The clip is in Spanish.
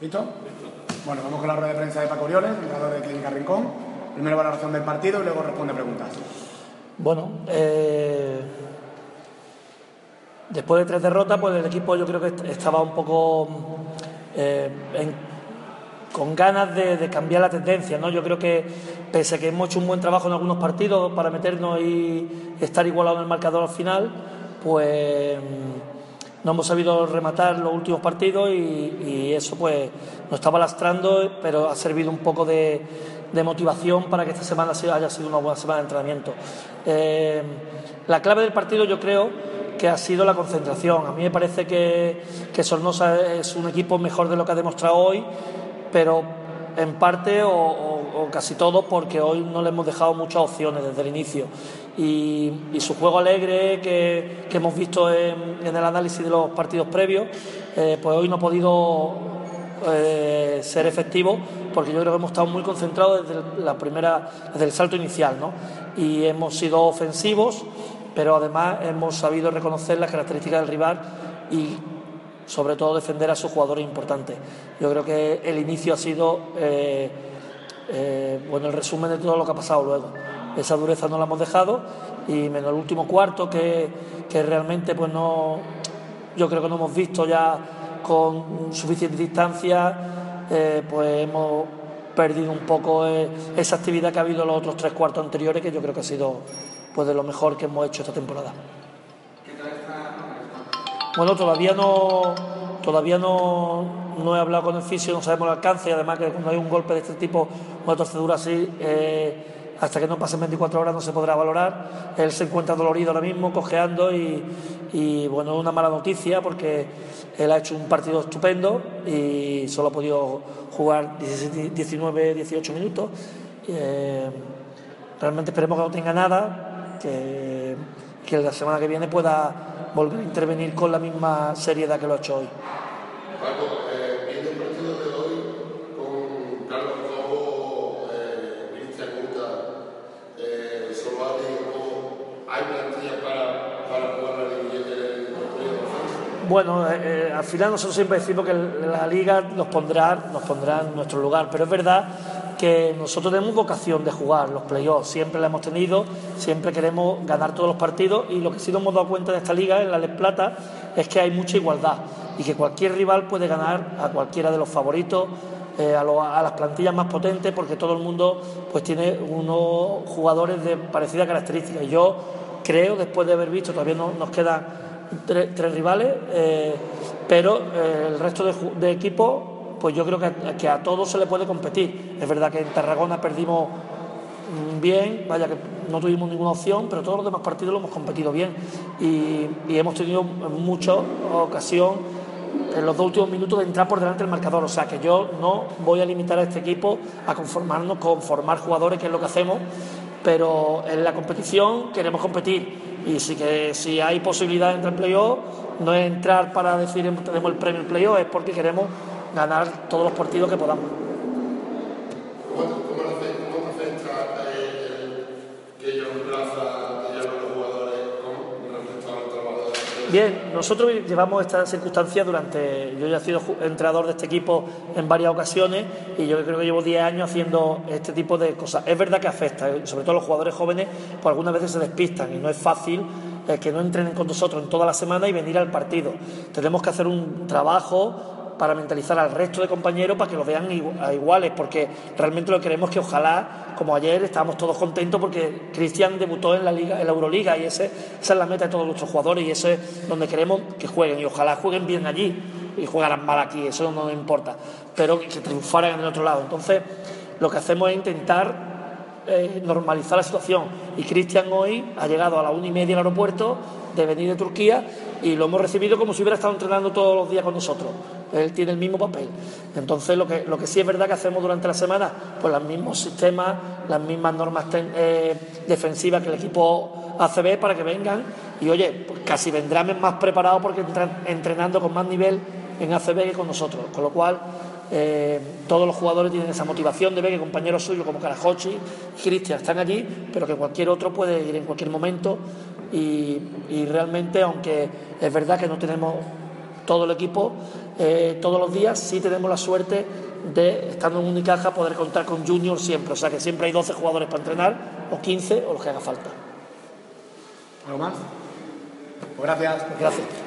¿Listo? Bueno, vamos con la rueda de prensa de Paco Orioles, entrenador de Clínica Rincón. Primero valoración del partido y luego responde preguntas. Bueno, eh, después de tres derrotas, pues el equipo yo creo que estaba un poco eh, con ganas de, cambiar la tendencia. ¿no? Yo creo que, pese a que hemos hecho un buen trabajo en algunos partidos para meternos y estar igualado en el marcador al final, pues no hemos sabido rematar los últimos partidos y, eso pues nos estaba lastrando, pero ha servido un poco de, motivación para que esta semana haya sido una buena semana de entrenamiento. Eh, la clave del partido yo creo que ha sido la concentración. A mí me parece que, que es un equipo mejor de lo que ha demostrado hoy, pero en parte o, casi todo porque hoy no le hemos dejado muchas opciones desde el inicio y, su juego alegre que, hemos visto en, el análisis de los partidos previos, eh, pues hoy no ha podido eh, ser efectivo porque yo creo que hemos estado muy concentrados desde la primera, desde el salto inicial, ¿no? Y hemos sido ofensivos, pero además hemos sabido reconocer las características del rival y sobre todo defender a sus jugadores importantes. Yo creo que el inicio ha sido eh, bueno el resumen de todo lo que ha pasado luego esa dureza no la hemos dejado y menos el último cuarto que, realmente pues no yo creo que no hemos visto ya con suficiente distancia eh, pues hemos perdido un poco eh, esa actividad que ha habido en los otros tres cuartos anteriores que yo creo que ha sido pues de lo mejor que hemos hecho esta temporada. Bueno todavía no todavía no, no he hablado con el fisio no sabemos el alcance y además que cuando hay un golpe de este tipo una torcedura así eh, hasta que no pasen 24 horas no se podrá valorar. Él se encuentra dolorido ahora mismo, cojeando y, bueno, una mala noticia porque él ha hecho un partido estupendo y solo ha podido jugar 19, 18 minutos. Eh, realmente esperemos que no tenga nada, que, que la semana que viene pueda volver a intervenir con la misma seriedad que lo ha hecho hoy. Bueno, eh, eh, al final nosotros siempre decimos que la liga nos pondrá, nos pondrá en nuestro lugar, pero es verdad que nosotros tenemos vocación de jugar los playoffs, siempre la hemos tenido, siempre queremos ganar todos los partidos y lo que sí nos hemos dado cuenta de esta liga, en la Les Plata, es que hay mucha igualdad y que cualquier rival puede ganar a cualquiera de los favoritos. Eh, a, a, las plantillas más potentes porque todo el mundo pues tiene unos jugadores de parecida característica y yo creo después de haber visto todavía no, nos quedan tres, rivales, eh, pero eh, el resto de, equipos, pues yo creo que, a todos se le puede competir. Es verdad que en Tarragona perdimos mm, bien, vaya que no tuvimos ninguna opción, pero todos los demás partidos lo hemos competido bien y, hemos tenido mucha ocasión en los dos últimos minutos de entrar por delante del marcador. O sea que yo no voy a limitar a este equipo a conformarnos con formar jugadores, que es lo que hacemos, pero en la competición queremos competir y sí que si hay posibilidad de entrar en playoff, no es entrar para decir tenemos el premio en playoff, es porque queremos ganar todos los partidos que podamos. Bien, nosotros llevamos esta circunstancia durante. Yo ya he sido entrenador de este equipo en varias ocasiones y yo creo que llevo 10 años haciendo este tipo de cosas. Es verdad que afecta, eh, sobre todo los jugadores jóvenes, pues algunas veces se despistan y no es fácil eh, que no entrenen con nosotros en toda la semana y venir al partido. Tenemos que hacer un trabajo para mentalizar al resto de compañeros para que lo vean iguales, porque realmente lo que queremos que ojalá, como ayer, estábamos todos contentos porque Cristian debutó en la Liga, en la Euroliga y ese, esa es la meta de todos nuestros jugadores y eso es donde queremos que jueguen y ojalá jueguen bien allí y juegan mal aquí, eso no nos importa, pero que triunfaran en el otro lado. Entonces, lo que hacemos es intentar eh, normalizar la situación. Y Cristian hoy ha llegado a la una y media al aeropuerto de venir de Turquía y lo hemos recibido como si hubiera estado entrenando todos los días con nosotros. Él tiene el mismo papel. Entonces, lo que, lo que sí es verdad que hacemos durante la semana, pues los mismos sistemas, las mismas normas eh, defensivas que el equipo ACB para que vengan. Y oye, pues casi vendrán más preparados porque entran entrenando con más nivel en ACB que con nosotros. Con lo cual, eh, todos los jugadores tienen esa motivación de ver que compañeros suyos como Carajochi y Cristian están allí, pero que cualquier otro puede ir en cualquier momento y, realmente, aunque es verdad que no tenemos todo el equipo, eh, todos los días, sí tenemos la suerte de, estando en Unicaja, poder contar con Junior siempre. O sea que siempre hay 12 jugadores para entrenar, o 15, o los que haga falta. ¿Algo más? Pues gracias. Gracias.